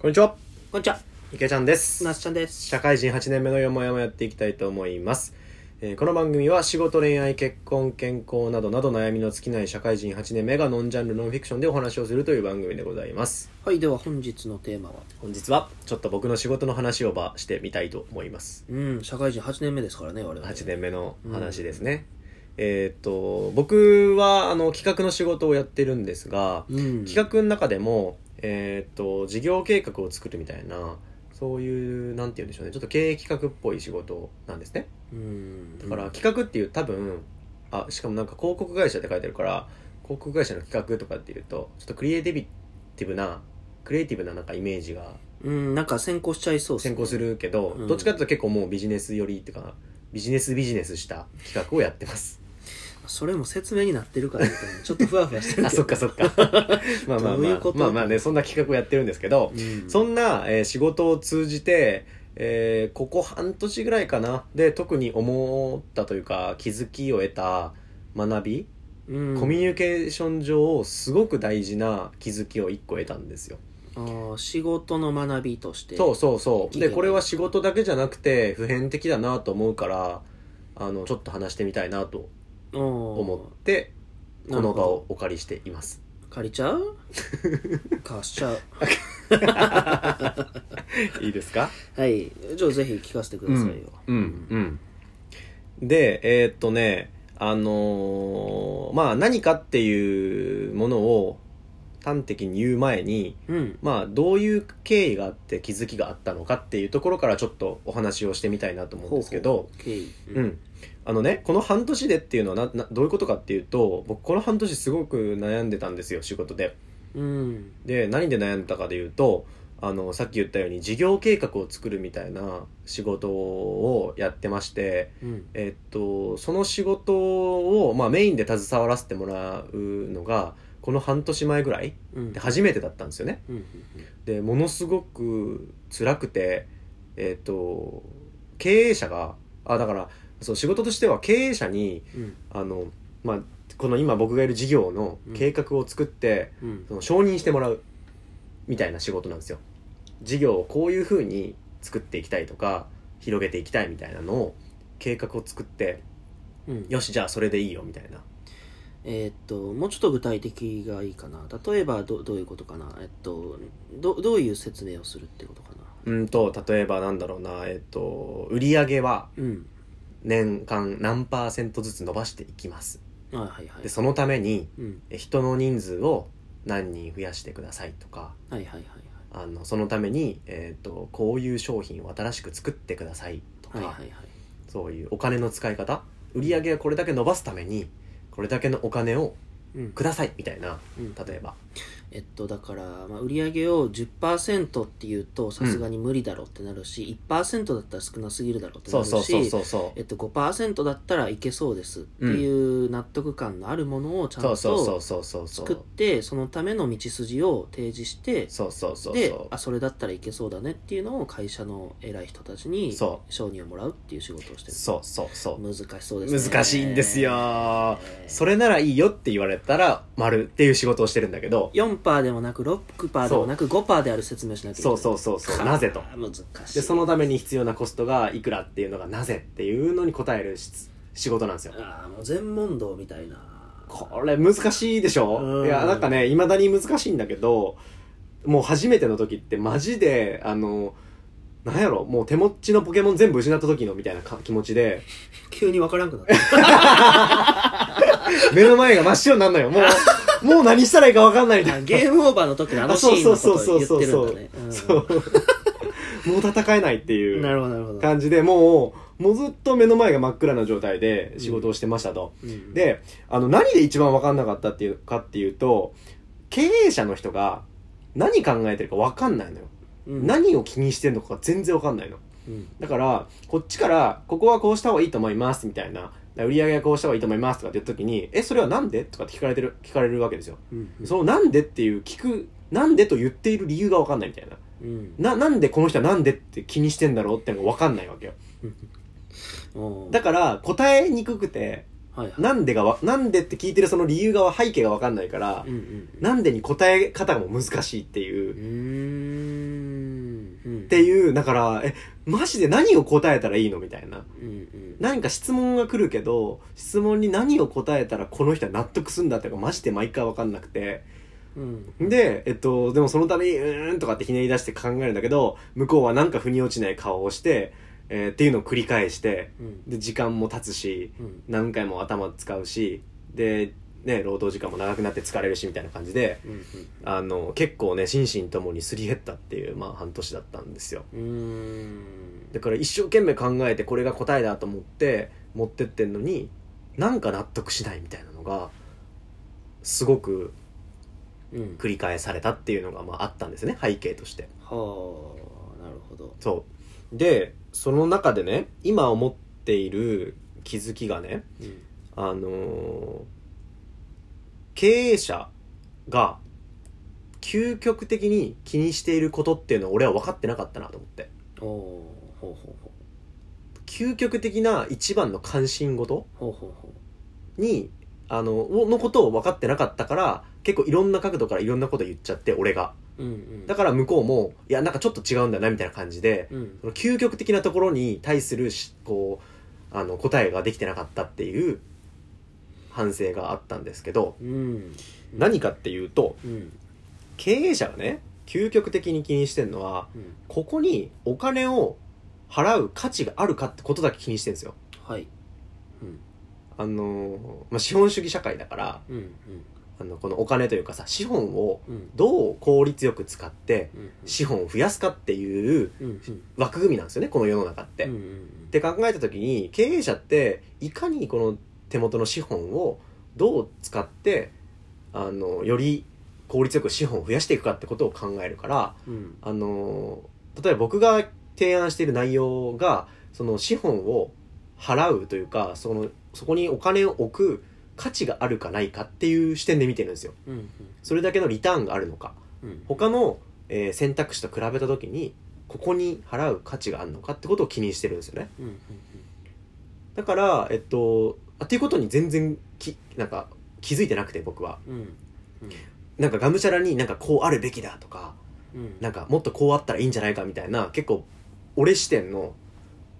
こんにちは。こんにちは、池ちゃんです。なすちゃんです。社会人8年目のよもやもやっていきたいと思います、えーこの番組は仕事恋愛結婚健康などなど悩みの尽きない社会人8年目がノンジャンルノンフィクションでお話をするという番組でございます。はい、では本日のテーマは、本日はちょっと僕の仕事の話をばしてみたいと思います。うん、社会人8年目ですからね、我々。8年目の話ですね、えーっと僕はあの企画の仕事をやってるんですが、うん。企画の中でも、えーっと事業計画を作るみたいなそういうなんて言うんでしょうね。ちょっと経営企画っぽい仕事なんですね。うん。だから企画っていう多分あしかもなんか広告会社って書いてあるから広告会社の企画とかっていうとちょっとクリエイティブブなクリエイティブななんかイメージがうん、なんか先行しちゃいそうっ先行す。るけど、うん。どっちかっていうと結構もうビジネス寄りっていうかビジネスビジネスした企画をやってますそれも説明になってるからみたいな、ちょっとふわふわしてるあ。そっかそっか。まあまあまあ。まあまあねそんな企画をやってるんですけど、うん。そんな、えー仕事を通じて、えーここ半年ぐらいかな。で特に思ったというか気づきを得た学び、うん、コミュニケーション上すごく大事な気づきを1個得たんですよ。あー仕事の学びとして。そうそうそう。でこれは仕事だけじゃなくて普遍的だなと思うからあのちょっと話してみたいなと思思ってこの場をお借りしています借りちゃう？貸しちゃう。いいですか？はい。じゃあぜひ聞かせてくださいよ。うんうんでえーっとねあのーまあ何かっていうものを端的に言う前にうん。まあどういう経緯があって気づきがあったのかっていうところからちょっとお話をしてみたいなと思うんですけどほうほう経緯。うん、あのねこの半年でっていうのはななどういうことかっていうと僕この半年すごく悩んでたんですよ仕事でうん。で何で悩んだかでいうとあのさっき言ったように事業計画を作るみたいな仕事をやってましてうん。えっとその仕事を、まあ、メインで携わらせてもらうのがこの半年前ぐらいうん。で初めてだったんですよね。でものすごく辛くてえっと経営者があだからそう仕事としては経営者にうん。あの、まあ、この今僕がいる事業の計画を作って、うん。その承認してもらうみたいな仕事なんですよ。事業をこういうふうに作っていきたいとか広げていきたいみたいなのを計画を作ってうん。よしじゃあそれでいいよみたいな。えーっともうちょっと具体的がいいかな。例えばどどういうことかな。えっとどどういう説明をするってことかな。うんと例えばなんだろうな。えっと売り上げはうん年間何パーセントずつ伸ばしていきます。はいはいはい。でそのためにうん。え人の人数を何人増やしてくださいとかはいはいはいあのそのために、えー、とこういう商品を新しく作ってくださいとか、はいはいはい。そういうお金の使い方売り上げをこれだけ伸ばすためにこれだけのお金をうん。くださいみたいなうん。例えばえっとだから、まあ、売り上げを10%っていうとさすがに無理だろうってなるし、1%だったら少なすぎるだろうってなるしそうそうそうそうそう。えっと、5%だったらいけそうですっていう納得感のあるものをちゃんと作っうてそのための道筋を提示してそうそうそうあそれだったらいけそうだねっていうのを会社の偉い人たちにそ承認をもらうっていう仕事をしてる。そうそうそう。難しそうですね。難しいんですよ。ー。それならいいよって言われたら丸っていう仕事をしてるんだけど。4%でもなく6%でもなく5%である説明しなきゃいけない。そうそうそうそう。なぜと。難しい。でそのために必要なコストがいくらっていうのがなぜっていうのに答えるし仕事なんですよ。ああもう全問答みたいな。これ難しいでしょ。うん。いやなんかねいまだに難しいんだけどもう初めての時ってマジであのなんやろもう手持ちのポケモン全部失った時のみたいなか気持ちで 急に分からんくなった。目の前が真っ白になるのよ。もうもう何したらいいか分かんないみたいな。ゲームオーバーの時のあのシーンのことを言ってるんだね。うんそうもう戦えないっていうなるほどなるほど。感じでもうもうずっと目の前が真っ暗な状態で仕事をしてましたと、うん。であの何で一番分かんなかったっていうかっていうと経営者の人が何考えてるか分かんないのよ、うん。何を気にしてるのかが全然分かんないの。うん。だからこっちからここはこうした方がいいと思いますみたいな売り上げはこうした方がいいと思いますとかって言った時にえそれはなんで？とかって聞かれてる聞かれるわけですよ。うん。そのなんでっていう聞くなんでと言っている理由が分かんないみたいな。うん。ななんでこの人はなんでって気にしてんだろうってのが分かんないわけよ。うんだから答えにくくてはいはい。なんでがわなんでって聞いてるその理由が背景が分かんないからうんうんなんでに答え方も難しいっていうっていうだからえマジで何を答えたらいいのみたいな。うんうん。何か質問が来るけど質問に何を答えたらこの人は納得すんだっていうかマジで毎回分かんなくて。うん。で、えっと、でもそのためにうーんとかってひねり出して考えるんだけど向こうはなんか腑に落ちない顔をして、えーっていうのを繰り返してうん。で時間も経つしうん。何回も頭使うしでね労働時間も長くなって疲れるしみたいな感じでうんあの結構ね心身ともにすり減ったっていう、まあ、半年だったんですよ。うんうん。だから一生懸命考えてこれが答えだと思って持ってってんのになんか納得しないみたいなのがすごくうん。繰り返されたっていうのがまああったんですね背景として。はあなるほど。そう。でその中でね今思っている気づきがねうん。あのー経営者が究極的に気にしていることっていうのは俺は分かってなかったなと思って。ほうほうほ究極的な一番の関心事うほうほう。ほにあののことを分かってなかったから結構いろんな角度からいろんなこと言っちゃって俺が。ううんうん。だから向こうもいやなんかちょっと違うんだなみたいな感じでうん。その究極的なところに対するしこうあの答えができてなかったっていう反省があったんですけどうん。何かっていうとうん。経営者がね究極的に気にしてるのはうん。ここにお金を払う価値があるかってことだけ気にしてるんですよ。はい。うん。あの、まあ、資本主義社会だからうんうん。あのこのお金というかさ資本をうん。どう効率よく使ってうん資本を増やすかっていううんうん。枠組みなんですよねこの世の中って。うんうん。って考えた時に経営者っていかにこの手元の資本をどう使ってあのより効率よく資本を増やしていくかってことを考えるからうん。あの例えば僕が提案している内容がその資本を払うというかそのそこにお金を置く価値があるかないかっていう視点で見てるんですよ。うんそれだけのリターンがあるのか。うん。他の、えー選択肢と比べた時にここに払う価値があるのかってことを気にしてるんですよね。うんうんだからえっとあっていうことに全然きなんか気づいてなくて僕は。うん。うん。なんかがむしゃらになんかこうあるべきだとかうん。なんかもっとこうあったらいいんじゃないかみたいな結構俺視点の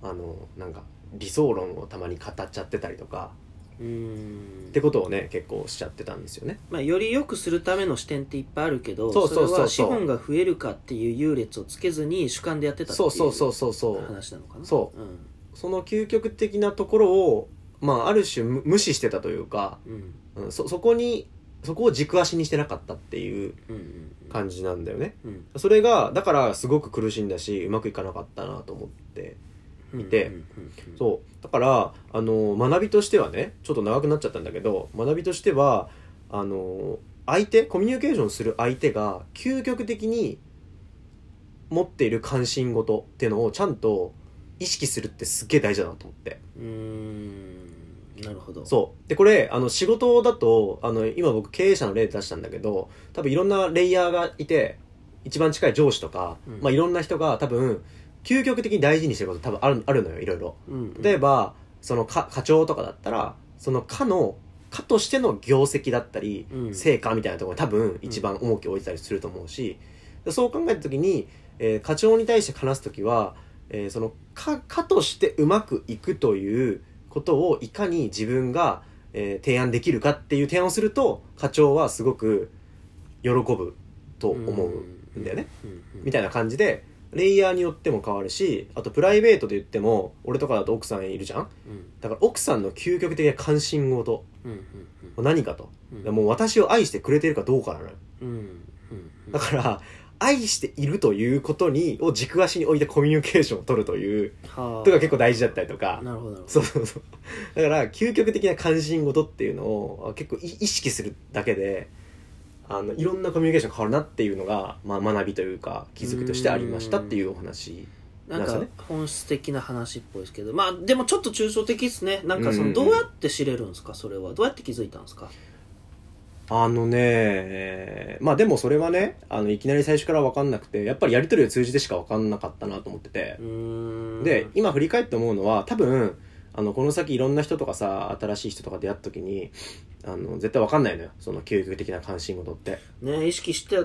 あのなんか理想論をたまに語っちゃってたりとかうん。ってことをね結構しちゃってたんですよね。まあ、より良くするための視点っていっぱいあるけどそうそうそうそう。れは資本が増えるかっていう優劣をつけずに主観でやってたっていうそうそうそうそうそう。話なのかな、そうん。その究極的なところをまあある種無無視してたというか、うん。うん、そそこにそこを軸足にしてなかったっていううんうん。感じなんだよね。うん。それがだからすごく苦しんだしうまくいかなかったなと思ってうんてうんうん。そう。だからあの学びとしてはねちょっと長くなっちゃったんだけど学びとしてはあの相手コミュニケーションする相手が究極的に持っている関心事っていうのをちゃんと意識するってすっげえ大事だなと思って。うーんなるほど。そう。でこれあの仕事だとあの今僕経営者の例出したんだけど多分いろんなレイヤーがいて一番近い上司とか、うん。まあ、いろんな人が多分究極的に大事にしてること多分あるあるのよいろいろ。うん。例えばその課課長とかだったらその課の課としての業績だったり、うん。成果みたいなところに多分一番重きを置いてたりすると思うし、そう考えた時に、えー課長に対して話す時は、えーその課課としてうまくいくということをいかに自分が、えー提案できるかっていう提案をすると課長はすごく喜ぶと思うんだよね。みたいな感じでレイヤーによっても変わるしあとプライベートで言っても俺とかだと奥さんいるじゃん？うん。だから奥さんの究極的な関心事。何かと、うん。もう私を愛してくれているかどうかなのよ。うん。だから愛しているということにを軸足に置いてコミュニケーションを取るというはあ。とか結構大事だったりとか。なるほど。そうそうそう。だから究極的な関心事っていうのを結構い意識するだけであのいろんなコミュニケーション変わるなっていうのが、まあ、学びというか気づきとしてありましたっていうお話なんか本質的な話っぽいですけど。まあでもちょっと抽象的ですね。なんかそうんうんのどうやって知れるんですか？それは。どうやって気づいたんですか？あのね、まあでもそれはね、あの、いきなり最初から分かんなくて、やっぱりやりとりを通じてしか分かんなかったなと思っててで、今振り返って思うのは、多分、あの、この先いろんな人とかさ、新しい人とか出会った時に、あの、絶対分かんないのよ。その究極的な関心事って。ね意識して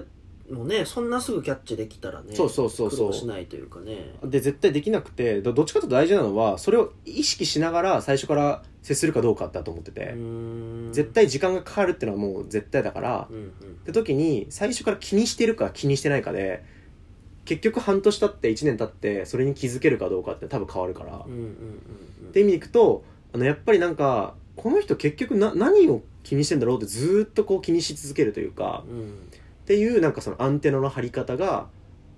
もねそんなすぐキャッチできたらねそうそうそうそう。苦労しないというかね。で絶対できなくてどどっちかというと大事なのはそれを意識しながら最初から接するかどうかだと思ってて、絶対時間がかかるっていうのはもう絶対だから、うんうん。って時に最初から気にしてるか気にしてないかで結局半年経って1年経ってそれに気づけるかどうかって多分変わるから、うんうんうんって意味でいくとあのやっぱりなんかこの人結局な何を気にしてんだろうってずーっとこう気にし続けるというか。うんうんっていうなんかそのアンテナの張り方が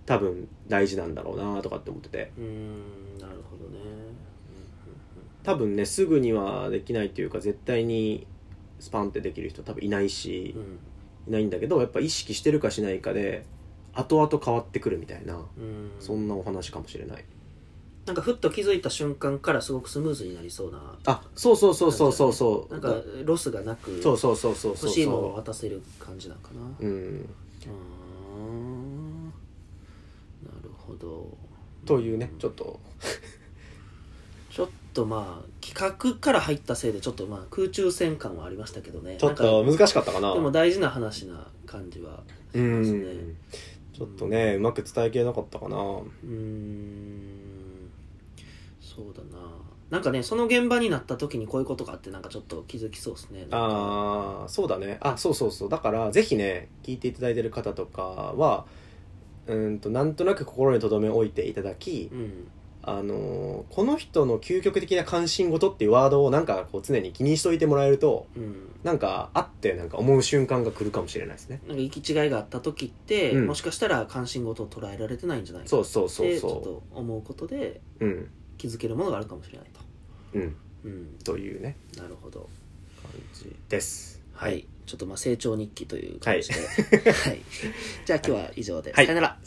多分大事なんだろうなとかって思ってて。うーんなるほどね。多分ねすぐにはできないっていうか絶対にスパンってできる人多分いないしうん。うんいないんだけどやっぱ意識してるかしないかで後々変わってくるみたいなうん。そんなお話かもしれないなんかふっと気づいた瞬間からすごくスムーズになりそうなあそうそうそうそうそうそう。なんかロスがなくそうそうそうそう欲しいものを渡せる感じなのかな。うん。なるほど。というねちょっと。ちょっとまあ企画から入ったせいでちょっとまあ空中戦感はありましたけどね。ちょっと難しかったかな。でも大事な話な感じはうしますね。ん。ちょっとねうまく伝えきれなかったかな。うーんそうだな。なんかねその現場になった時にこういうことがあってなんかちょっと気づきそうですね。ああそうだね。あそうそうそう。だからぜひね聞いていただいてる方とかはうんとなんとなく心に留め置いていただきうん。あのーこの人の究極的な関心事っていうワードをなんかこう常に気にしといてもらえるとうん。なんかあってなんか思う瞬間が来るかもしれないですね。なんか行き違いがあった時って、うん。もしかしたら関心事を捉えられてないんじゃないかそうそうそうってちょっそと思うことでううん気づけるものがあるかもしれないと。うん。うん。というね。なるほど。感じです。はい、ちょっとまあ成長日記という感じで。はい、じゃあ今日は以上で、はい。さよなら